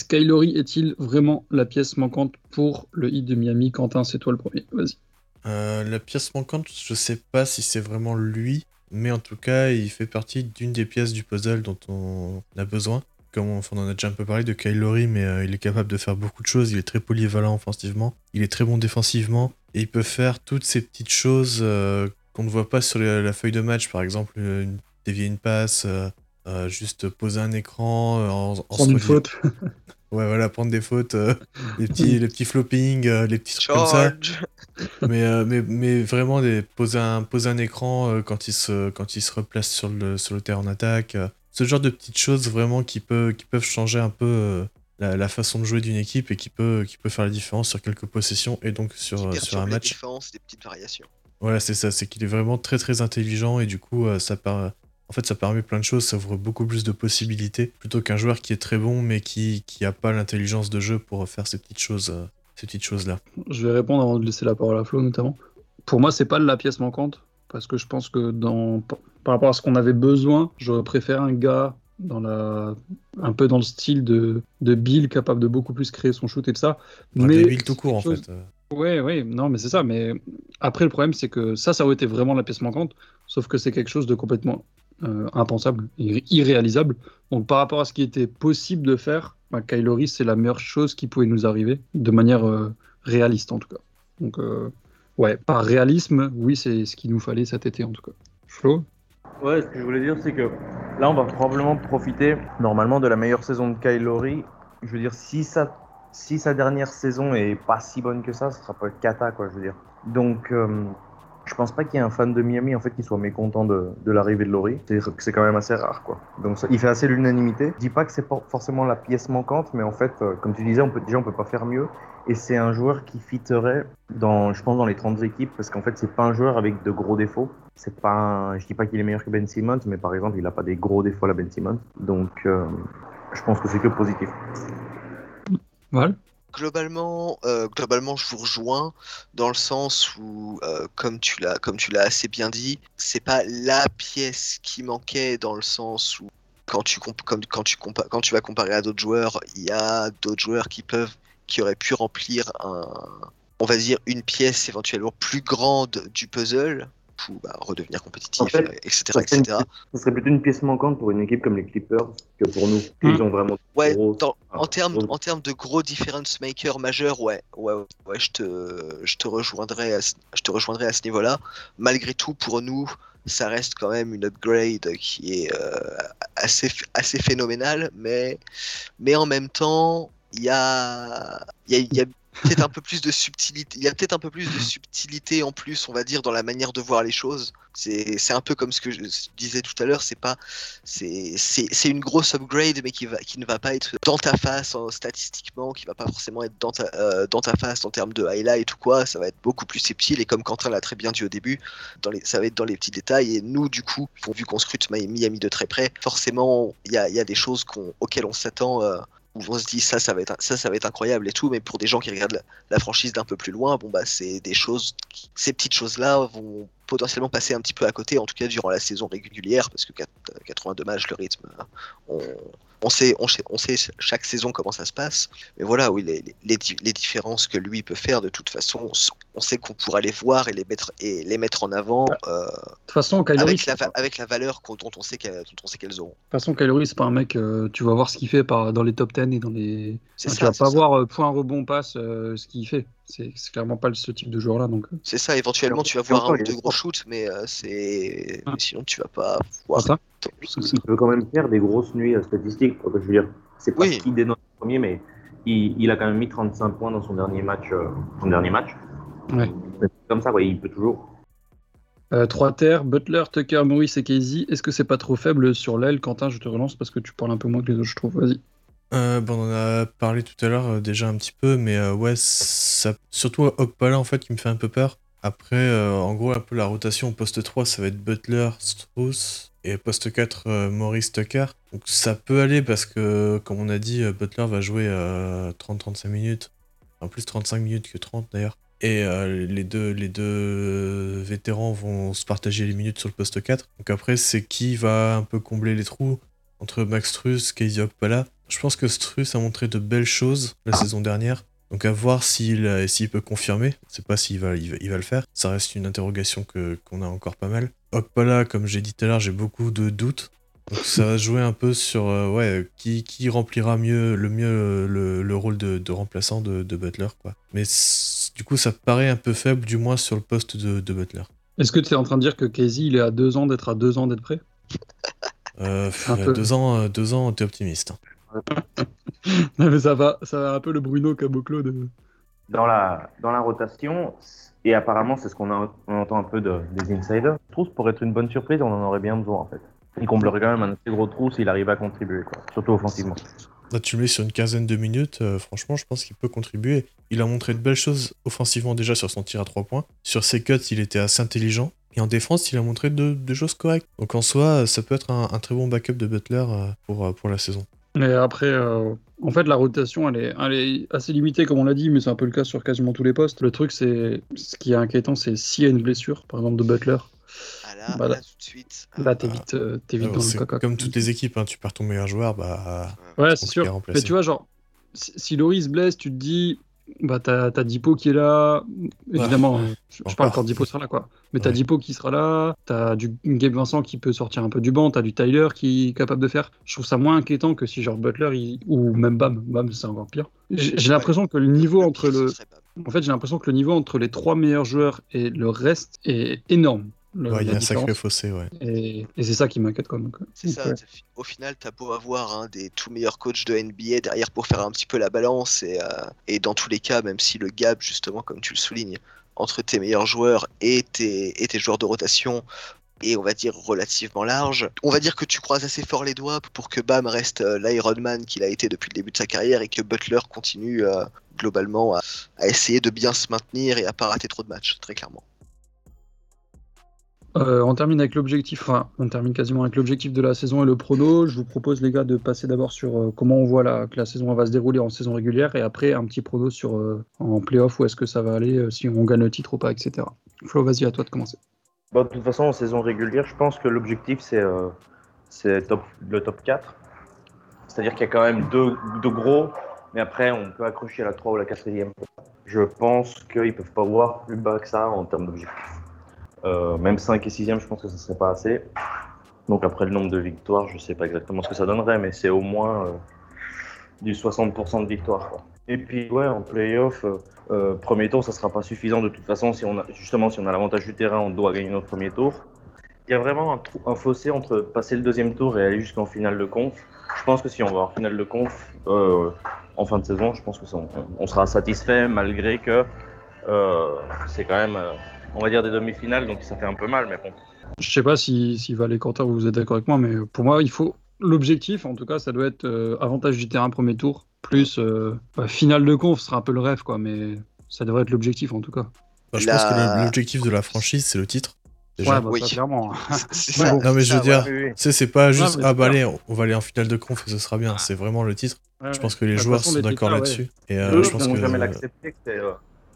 Skylory est-il vraiment la pièce manquante pour le hit de Miami? Quentin, c'est toi le premier. Vas-y. La pièce manquante, je sais pas si c'est vraiment lui, mais en tout cas, il fait partie d'une des pièces du puzzle dont on a besoin. Comme on, on en a déjà un peu parlé de Kyle Lowry, mais euh, il est capable de faire beaucoup de choses. Il est très polyvalent offensivement, il est très bon défensivement, et il peut faire toutes ces petites choses euh, qu'on ne voit pas sur la, la feuille de match. Par exemple, une- dévier une passe, euh, euh, juste poser un écran euh, en, en se une faute. Ouais, voilà, prendre des fautes, euh, les petits, les petits floppings, euh, les petits trucs comme ça. Mais, euh, mais, mais vraiment, des, poser, un, poser un écran quand, il se, quand il se replace sur le, sur le terrain en attaque. ce genre de petites choses vraiment qui, peut, qui peuvent changer un peu la, la façon de jouer d'une équipe et qui peut, qui peut faire la différence sur quelques possessions et donc sur, sur un match. défenses, des petites variations. Voilà, c'est ça, c'est qu'il est vraiment très très intelligent et du coup, ça par- en fait, ça permet plein de choses, ça ouvre beaucoup plus de possibilités plutôt qu'un joueur qui est très bon mais qui qui a pas l'intelligence de jeu pour faire ces petites choses, euh, ces petites choses là. Je vais répondre avant de laisser la parole à Flo notamment. Pour moi, c'est pas la pièce manquante parce que je pense que dans par rapport à ce qu'on avait besoin, j'aurais préféré un gars dans la un peu dans le style de, de Bill capable de beaucoup plus créer son shoot et de ça. mais Bill tout court en chose- fait. Ouais, ouais, non, mais c'est ça. Mais après, le problème, c'est que ça, ça aurait été vraiment la pièce manquante, sauf que c'est quelque chose de complètement euh, impensable, irré- irréalisable. Donc, par rapport à ce qui était possible de faire, bah, Kylori, c'est la meilleure chose qui pouvait nous arriver, de manière euh, réaliste en tout cas. Donc, euh, ouais, par réalisme, oui, c'est ce qu'il nous fallait cet été en tout cas. Flo? Ouais, ce que je voulais dire, c'est que là, on va probablement profiter normalement de la meilleure saison de Kyle Lowry. Je veux dire, si sa, si sa dernière saison est pas si bonne que ça, ce sera pas le cata, quoi, je veux dire. Donc, je pense pas qu'il y ait un fan de Miami, en fait, qui soit mécontent de, de l'arrivée de Lowry. C'est quand même assez rare, quoi. Donc, il fait assez l'unanimité. Je dis pas que c'est forcément la pièce manquante, mais en fait, euh, comme tu disais, on peut, déjà, on peut pas faire mieux. Et c'est un joueur qui fitterait dans, je pense, dans les 30 équipes, parce qu'en fait, c'est pas un joueur avec de gros défauts. C'est pas, je dis pas qu'il est meilleur que Ben Simmons, mais par exemple, il a pas des gros défauts à la Ben Simmons. Donc, euh, je pense que c'est que positif. Val? Globalement, euh, globalement, je vous rejoins dans le sens où, euh, comme tu l'as, comme tu l'as assez bien dit, c'est pas la pièce qui manquait dans le sens où quand tu comme, vas comparer à d'autres joueurs, il y a d'autres joueurs qui peuvent, qui auraient pu remplir un, on va dire une pièce éventuellement plus grande du puzzle pour bah, redevenir compétitif, En fait, euh, etc., ça une. Ce serait plutôt une pièce manquante pour une équipe comme les Clippers que pour nous. Hmm. Ils ont vraiment Ouais, gros- dans- en termes gros- en termes de gros difference makers majeurs, ouais, ouais, ouais, je te je te rejoindrai à ce, je te rejoindrai à ce niveau-là. Malgré tout, pour nous, ça reste quand même une upgrade qui est euh, assez assez phénoménale, mais mais en même temps, il y a il y a, il y a un peu plus de subtilité. Il y a peut-être un peu plus de subtilité en plus, on va dire, dans la manière de voir les choses. C'est un peu comme ce que je disais tout à l'heure. C'est pas c'est une grosse upgrade, mais qui ne va pas être dans ta face en- statistiquement, qui va pas forcément être dans ta euh, dans ta face en termes de highlight ou quoi. Ça va être beaucoup plus subtil et comme Quentin l'a très bien dit au début, ça va être dans les petits détails. Et nous, du coup, vu qu'on scrute Miami de très près, forcément, il y a des choses auxquelles on s'attend. euh, où on se dit ça ça va être ça ça va être incroyable et tout mais pour des gens qui regardent la, franchise d'un peu plus loin bon bah c'est des choses ces petites choses là vont potentiellement passer un petit peu à côté en tout cas durant la saison régulière parce que 4 82 matchs le rythme euh, on, on sait on sait on sait chaque saison comment ça se passe mais voilà oui les, les, les différences que lui peut faire de toute façon on, sait qu'on pourra les voir et les mettre et les mettre en avant euh, De toute façon, Kylori, avec la avec valeur dont on sait qu'elles auront de toute façon, Kylori, c'est pas un mec, euh, tu vas voir ce qu'il fait par, dans les top 10 et dans les. Enfin, tu ça vas c'est pas ça. voir euh, point, rebond, passe, ce qu'il fait. C'est clairement pas ce type de joueur-là. Donc, euh, C'est ça, éventuellement tu vas voir un ou deux gros shoots, mais euh, c'est. Ah. Sinon tu vas pas voir. ça. Il peut quand même faire des grosses nuits euh, statistiques. quoi, Je veux dire, c'est pas Oui. ce qu'il dénonce premier, mais il, il a quand même mis 35 points dans son dernier match. euh, son dernier match. Ouais. Comme ça, ouais, il peut toujours. Euh, trois terres, Butler, Tucker, Maurice et Casey. Est-ce que c'est pas trop faible sur l'aile? Quentin, je te relance parce que tu parles un peu moins que les autres, je trouve. Vas-y. Euh, bon, on en a parlé tout à l'heure euh, déjà un petit peu, mais euh, ouais, surtout Okpala en fait qui me fait un peu peur. Après, en gros, un peu la rotation au poste 3, ça va être Butler, Strauss et poste 4, euh, Maurice Tucker. Donc ça peut aller parce que, comme on a dit, Butler va jouer euh, 30-35 minutes, en plus 35 minutes que 30 d'ailleurs. Et les, deux, les deux vétérans vont se partager les minutes sur le poste 4. Donc après, c'est qui va un peu combler les trous entre Max Struss, Casey Okpala. Je pense que Struss a montré de belles choses la saison dernière. Donc à voir s'il euh, s'il peut confirmer. Je sais pas s'il va, il va, il va le faire. Ça reste une interrogation que qu'on a encore pas mal. Okpala, comme j'ai dit tout à l'heure, j'ai beaucoup de doutes. Donc ça va jouer un peu sur euh, ouais, qui, qui remplira mieux, le mieux euh, le, le rôle de, de remplaçant de, de Butler. Quoi. Mais du coup, ça paraît un peu faible, du moins sur le poste de, de Butler. Est-ce que tu es en train de dire que Casey, il est à deux ans d'être à deux ans d'être prêt? Euh, pff, deux ans, deux ans, t'es optimiste. Non, mais ça va, ça va un peu le Bruno Caboclo de. Dans la, dans la rotation, et apparemment c'est ce qu'on entend un peu de- des insiders, je trouve pour être une bonne surprise, on en aurait bien besoin en fait. Il comblerait quand même un assez gros trou s'il arrive à contribuer, quoi. surtout offensivement. Là, tu le mets sur une quinzaine de minutes, euh, franchement, je pense qu'il peut contribuer. Il a montré de belles choses offensivement déjà sur son tir à 3 points. Sur ses cuts, il était assez intelligent. Et en défense, il a montré de- des choses correctes. Donc en soi, ça peut être un, un très bon backup de Butler euh, pour, euh, pour la saison. Mais après, euh, en fait, la rotation, elle est, elle est assez limitée, comme on l'a dit, mais c'est un peu le cas sur quasiment tous les postes. Le truc, c'est. Ce qui est inquiétant, c'est s'il y a une blessure, par exemple de Butler. Ah là, Bah là- là, tout de suite. Là, t'es vite, euh, t'es vite dans le caca. comme toutes les équipes, hein, tu perds ton meilleur joueur, bah. Ouais, c'est sûr. Mais tu vois, genre, si, si Loris blesse, tu te dis, bah, t'as Dipo qui est là. Évidemment, euh, je, parle quand Dipo sera là, quoi. Mais t'as Ouais. Dipo qui sera là, t'as du Gabe Vincent qui peut sortir un peu du banc, t'as du Tyler qui est capable de faire. Je trouve ça moins inquiétant que si, genre, Butler, il- ou même Bam. Bam, c'est encore pire. J'ai l'impression que le niveau entre le. En fait, j'ai l'impression que le niveau entre les trois meilleurs joueurs et le reste est énorme. Le- Ouais, il y a un sacré fossé, ouais. Et, et c'est ça qui m'inquiète, quoi. donc, euh, C'est ça, ouais. au final, t'as beau avoir un des tout meilleurs coachs de NBA derrière pour faire un petit peu la balance, et, euh, et dans tous les cas, même si le gap, justement, comme tu le soulignes, entre tes meilleurs joueurs et tes, et tes joueurs de rotation est, on va dire, relativement large, on va dire que tu croises assez fort les doigts pour que Bam reste euh, l'Ironman qu'il a été depuis le début de sa carrière et que Butler continue euh, globalement à, à essayer de bien se maintenir et à pas rater trop de matchs, très clairement. Euh, on termine avec l'objectif, enfin, on termine quasiment avec l'objectif de la saison et le prono. Je vous propose, les gars, de passer d'abord sur euh, comment on voit que la saison va se dérouler en saison régulière et après un petit prono sur euh, en playoff, où est-ce que ça va aller, si on gagne le titre ou pas, etc. Flo, vas-y, à toi de commencer. Bon, de toute façon, en saison régulière, je pense que l'objectif, c'est top, le top 4. C'est-à-dire qu'il y a quand même deux, gros, mais après, on peut accrocher à la 3 ou la 4e. Je pense qu'ils ne peuvent pas voir plus bas que ça en termes d'objectifs. Euh, même 5 et 6e, je pense que ce ne serait pas assez. Donc après le nombre de victoires, je ne sais pas exactement ce que ça donnerait, mais c'est au moins euh, du 60% de victoires. Et puis ouais, en playoff, euh, premier tour, ça sera pas suffisant de toute façon. Si on a, justement, si on a l'avantage du terrain, on doit gagner notre premier tour. Il y a vraiment un, fossé entre passer le deuxième tour et aller jusqu'en finale de conf. Je pense que si on va en finale de conf en fin de saison, je pense que ça, on, sera satisfait malgré que c'est quand même, on va dire des demi-finales, donc ça fait un peu mal, mais bon. Je sais pas si, si Val et Quentin, vous êtes d'accord avec moi, mais pour moi, il faut. L'objectif, en tout cas, ça doit être euh, avantage du terrain premier tour, plus euh, bah, finale de conf, ce sera un peu le rêve, quoi, mais ça devrait être l'objectif en tout cas. Bah, je La- pense que l'objectif de la franchise, c'est le titre. Déjà. Ouais, bah, Oui. ça, clairement. C'est Ouais, ça, bon. Non, mais je veux ça, dire, Oui, oui. Tu sais, c'est pas juste, mais ah c'est bah clair. allez, on va aller en finale de conf et ce sera bien. C'est vraiment le titre. Ouais, Je pense ouais. que les joueurs façon, sont d'accord là-dessus. Et euh, je pense vont que. jamais l'accepter que c'est,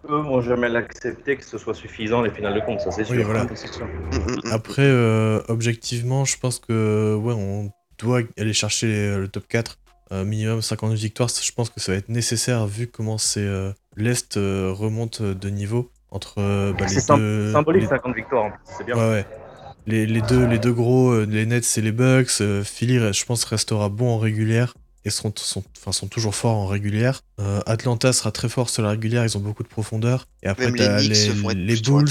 eux vont jamais l'accepter que ce soit suffisant les finales de compte, ça c'est sûr. Oui, voilà. C'est sûr. Mm, mm, mm. Après, euh, objectivement, je pense que ouais, on doit aller chercher les- le top 4. euh, minimum 50 victoires, je pense que ça va être nécessaire vu comment c'est euh, l'Est euh, remonte de niveau entre euh, bah, les C'est sym- deux. symbolique les- 50 victoires, c'est bien. Ouais, ouais. Les, les deux, les deux gros, les Nets et les Bucks, euh, Philly, je pense, restera bon en régulière et seront, sont, enfin, sont toujours forts en régulière. Euh, Atlanta sera très fort sur la régulière, ils ont beaucoup de profondeur. Et après, les Knicks les, être les Bulls,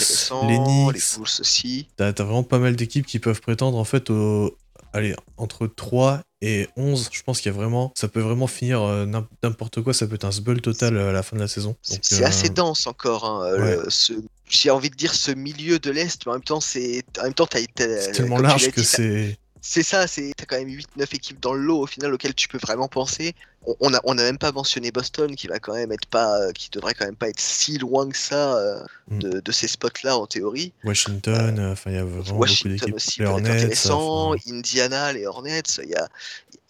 les Knicks, Bulls aussi. t'as t'as vraiment pas mal d'équipes qui peuvent prétendre en fait au. Allez, entre 3 et 11, je pense qu'il y a vraiment. Ça peut vraiment finir euh, n'im- n'importe quoi, ça peut être un sbul total euh, à la fin de la saison. C'est euh, assez dense encore. hein, ouais. le- ce- J'ai envie de dire ce milieu de l'Est, mais en même temps, c'est en même temps, t'as- tellement large que c'est. C'est ça, c'est t'as quand même 8-9 équipes dans le lot au final auxquelles tu peux vraiment penser. On, on a on a même pas mentionné Boston qui va quand même être pas euh, qui devrait quand même pas être si loin que ça euh, Mm. de, de ces spots là en théorie. Washington, euh, enfin, il y a vraiment beaucoup Washington d'équipes. aussi Les Hornets, intéressant, Indiana, les Hornets, il y a,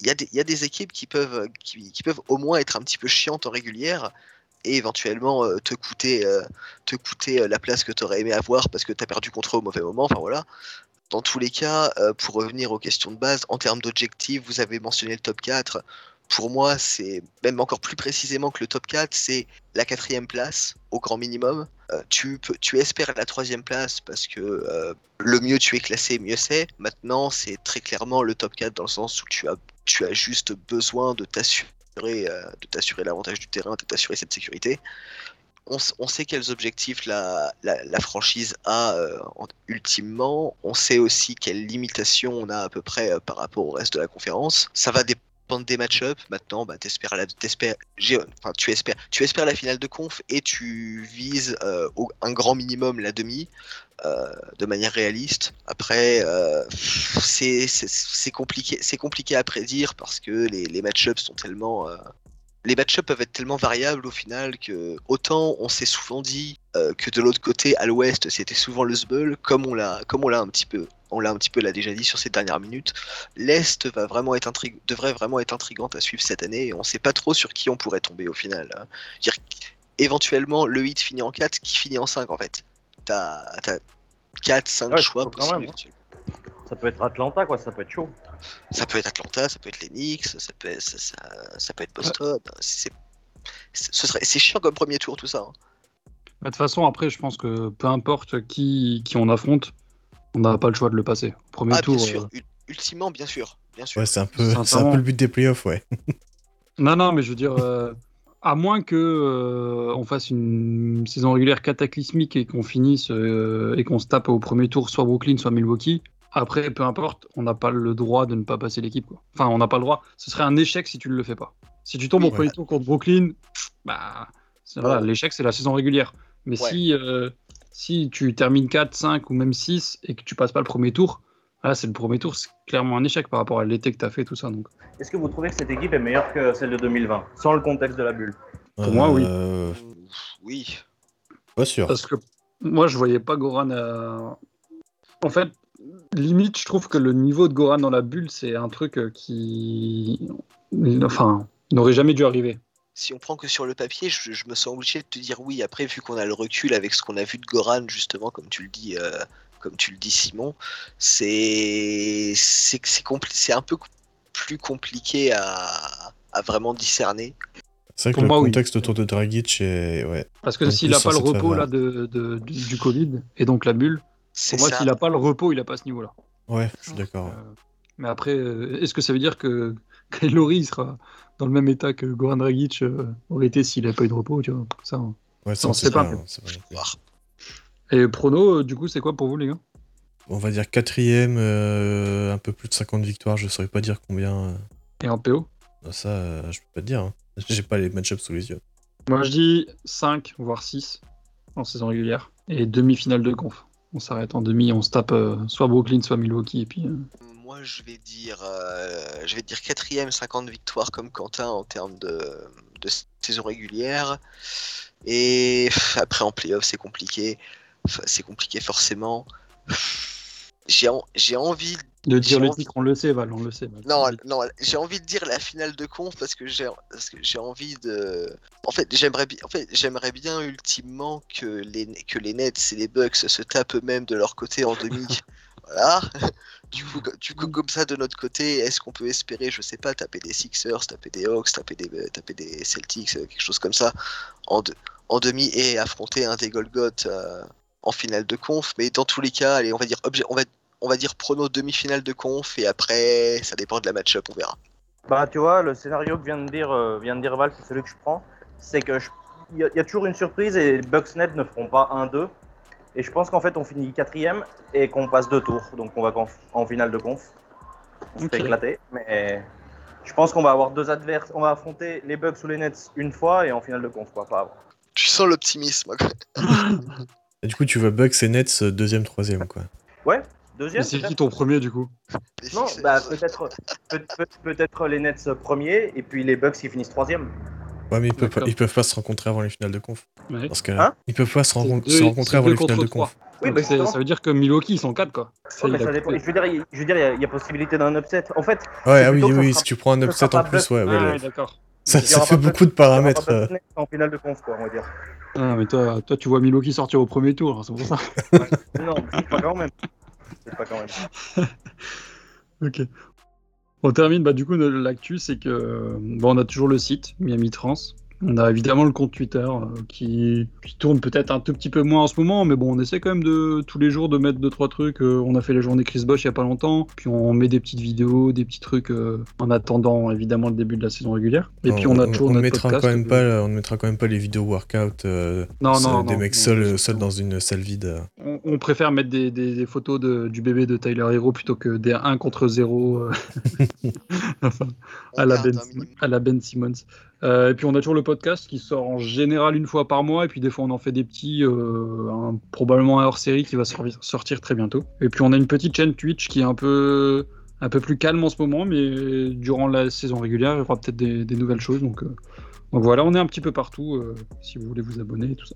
y, a des- il y a des équipes qui peuvent, qui, qui peuvent au moins être un petit peu chiantes en régulière et éventuellement euh, te coûter, euh, te coûter euh, la place que tu aurais aimé avoir parce que tu as perdu contre eux au mauvais moment. Enfin voilà. Dans tous les cas, euh, pour revenir aux questions de base, en termes d'objectifs, vous avez mentionné le top 4. Pour moi, c'est même encore plus précisément que le top 4, c'est la quatrième place au grand minimum. Euh, tu, peux, tu espères la troisième place parce que euh, le mieux tu es classé, mieux c'est. Maintenant, c'est très clairement le top 4 dans le sens où tu as, tu as juste besoin de t'assurer de t'assurer l'avantage du terrain, de t'assurer cette sécurité. On, sait quels objectifs la, franchise a euh, en- ultimement. On sait aussi quelles limitations on a à peu près euh, par rapport au reste de la conférence. Ça va dépendre des match-ups. Maintenant, bah, tu espères, la finale de conf et tu vises euh, un grand minimum la demi. de manière réaliste. Après, c'est compliqué, à prédire parce que les, les match-ups sont tellement, les match-ups peuvent être tellement variables au final que autant on s'est souvent dit euh, que de l'autre côté à l'ouest c'était souvent le Zbeul, comme on l'a comme on l'a un petit peu on l'a un petit peu l'a déjà dit sur ces dernières minutes, l'est va vraiment être devrait vraiment être intrigante à suivre cette année et on sait pas trop sur qui on pourrait tomber au final. hein. Dire, éventuellement le 8 finit en 4, qui finit en 5 en fait. T'as 4 5 Ouais, choix même, possibles. Ça peut être Atlanta, quoi, ça peut être chaud. Ça peut être Atlanta, ça peut être les Knicks, ça peut être, ça, ça- ça peut être Boston. C'est c'est- ce serait- c'est chiant comme premier tour tout ça. hein. Bah, De toute façon, après, je pense que peu importe qui, qui on affronte, on n'a pas le choix de le passer. Premier Ah tour. bien sûr, euh, ul- ultimement bien sûr, bien sûr. Ouais, c'est un, peu- un le but des playoffs, ouais. Non, non, mais je veux dire, euh, à moins que euh, on fasse une saison régulière cataclysmique et qu'on finisse euh, et qu'on se tape au premier tour, soit Brooklyn, soit Milwaukee. Après, peu importe, on n'a pas le droit de ne pas passer l'équipe. quoi. Enfin, on n'a pas le droit. Ce serait un échec si tu ne le fais pas. Si tu tombes au premier tour contre Brooklyn, bah, c'est- voilà, Ouais. l'échec, c'est la saison régulière. Mais Ouais. si, euh, si tu termines 4, 5 ou même 6 et que tu passes pas le premier tour, là, c'est le premier tour, c'est clairement un échec par rapport à l'été que tu as fait, tout ça. Donc. Est-ce que vous trouvez que cette équipe est meilleure que celle de 2020, sans le contexte de la bulle? Pour moi, oui. Euh, Oui. Pas sûr. Parce que moi, je voyais pas Goran. euh, En fait, limite, je trouve que le niveau de Goran dans la bulle, c'est un truc euh, qui. Enfin, n'aurait jamais dû arriver. Si on prend que sur le papier, je, je me sens obligé de te dire oui. Après, vu qu'on a le recul avec ce qu'on a vu de Goran, justement, comme tu le dis, euh, comme tu le dis, Simon, c'est c'est c'est compli- c'est un peu plus compliqué à, à vraiment discerner. C'est vrai que Pour le moi, oui. contexte autour de Dragic est. Ouais. Parce que s'il n'a pas le repos là, de, de- du, du Covid et donc la bulle, pour moi, s'il n'a pas le repos, il n'a pas ce niveau-là. Ouais, je suis d'accord. Euh, mais après, euh, est-ce que ça veut dire que il sera dans le même état que Goran Dragic euh, aurait été s'il n'avait pas eu de repos tu vois, ça, hein. Ouais, ça, on on sait pas. Et prono, euh, du coup, c'est quoi pour vous, les gars? On va dire quatrième, euh, un peu plus de 50 victoires, je saurais pas dire combien. euh. Et en PO Ça, euh, je peux pas te dire. hein. J'ai pas les match-ups sous les yeux. Moi, je dis 5, voire 6 en saison régulière. Et demi-finale de conf. On s'arrête en demi, on se tape euh, soit Brooklyn, soit Milwaukee. Et puis, euh, Moi, je vais dire, euh, je vais dire quatrième, 50 victoires comme Quentin en termes de, saison régulière. Et après en playoff, c'est compliqué. C'est compliqué forcément. J'ai en- j'ai envie de dire le envie- titre, on le sait, Val, on le sait. Val. Non, non, j'ai envie de dire la finale de conf parce que j'ai envie de En fait, j'aimerais bien en fait, bien ultimement que les que les Nets et les Bucks se tapent eux-mêmes de leur côté en demi. voilà. Du coup, co- du coup, comme ça de notre côté, est-ce qu'on peut espérer, je sais pas, taper des Sixers, taper des Hawks, taper des taper des Celtics, euh, quelque chose comme ça en de- en demi et affronter un des Golgoth euh, en finale de conf, mais dans tous les cas, allez, on va dire obje- on va on va dire prono demi-finale de conf et après ça dépend de la match-up, on verra. Bah, tu vois, le scénario que vient de dire, euh, vient de dire Val, c'est celui que je prends. C'est que il y, a- il y a toujours une surprise et les Bucks Nets ne feront pas 1-2. Et je pense qu'en fait, on finit quatrième et qu'on passe deux tours. Donc, on va conf- en finale de conf. On se fait éclater. Mais je pense qu'on va avoir deux adverses. On va affronter les Bucks ou les Nets une fois et en finale de conf, quoi, pas avant. Tu sens l'optimisme. du coup, tu vois Bucks et Nets euh, deuxième, troisième, quoi. Ouais, deuxième. c'est qui ton premier, du coup? Non, bah, peut-être peut, les Nets premiers et puis les Bucks qui finissent troisième. Ouais, mais ils peuvent, pas, ils peuvent pas se rencontrer avant les finales de conf. Ouais. Parce que Hein? ils peuvent pas se, rencontrer avant les finales de conf. Oui, bah, ça veut dire que Milwaukee, ils sont 4, quoi. Ça, Ouais, il mais a ça dépend. Je veux dire, il- je veux dire, il y a- il y, a possibilité d'un upset. En fait, Ouais, ah oui, oui, sera- si tu prends un upset en plus, ouais, ouais, Ah, ouais. d'accord. Ça, fait beaucoup de paramètres. euh. En finale de conf, quoi, on va dire. Ah, mais toi, toi, tu vois Milwaukee sortir au premier tour, hein, c'est pour ça. Non, pas quand même. C'est. Ok. On termine, bah, du coup, l'actu, c'est que bon, on a toujours le site, Miami Trans. On a évidemment le compte Twitter euh, qui, qui tourne peut-être un tout petit peu moins en ce moment, mais bon, on essaie quand même de tous les jours de mettre deux trois trucs. Euh, on a fait la journée Chris Bosch il y a pas longtemps, puis on met des petites vidéos, des petits trucs euh, en attendant évidemment le début de la saison régulière. Et puis on a toujours ne notre mettra podcast. quand même de- pas, on ne mettra quand même pas les vidéos workout euh, Non, ça- non, des non, mecs seuls, dans une salle vide. On, on préfère mettre des, des- des photos de- du bébé de Tyler Hero plutôt que des 1 contre 0 euh, enfin, On à, la garde ben, à la Ben Simmons. Euh, et puis on a toujours le podcast qui sort en général une fois par mois, et puis des fois on en fait des petits, euh, probablement un hors série qui va sortir- très bientôt. Et puis on a une petite chaîne Twitch qui est un peu, un peu plus calme en ce moment, mais durant la saison régulière il y aura peut-être des, nouvelles choses. Donc, euh, donc voilà, on est un petit peu partout si vous voulez vous abonner et tout ça.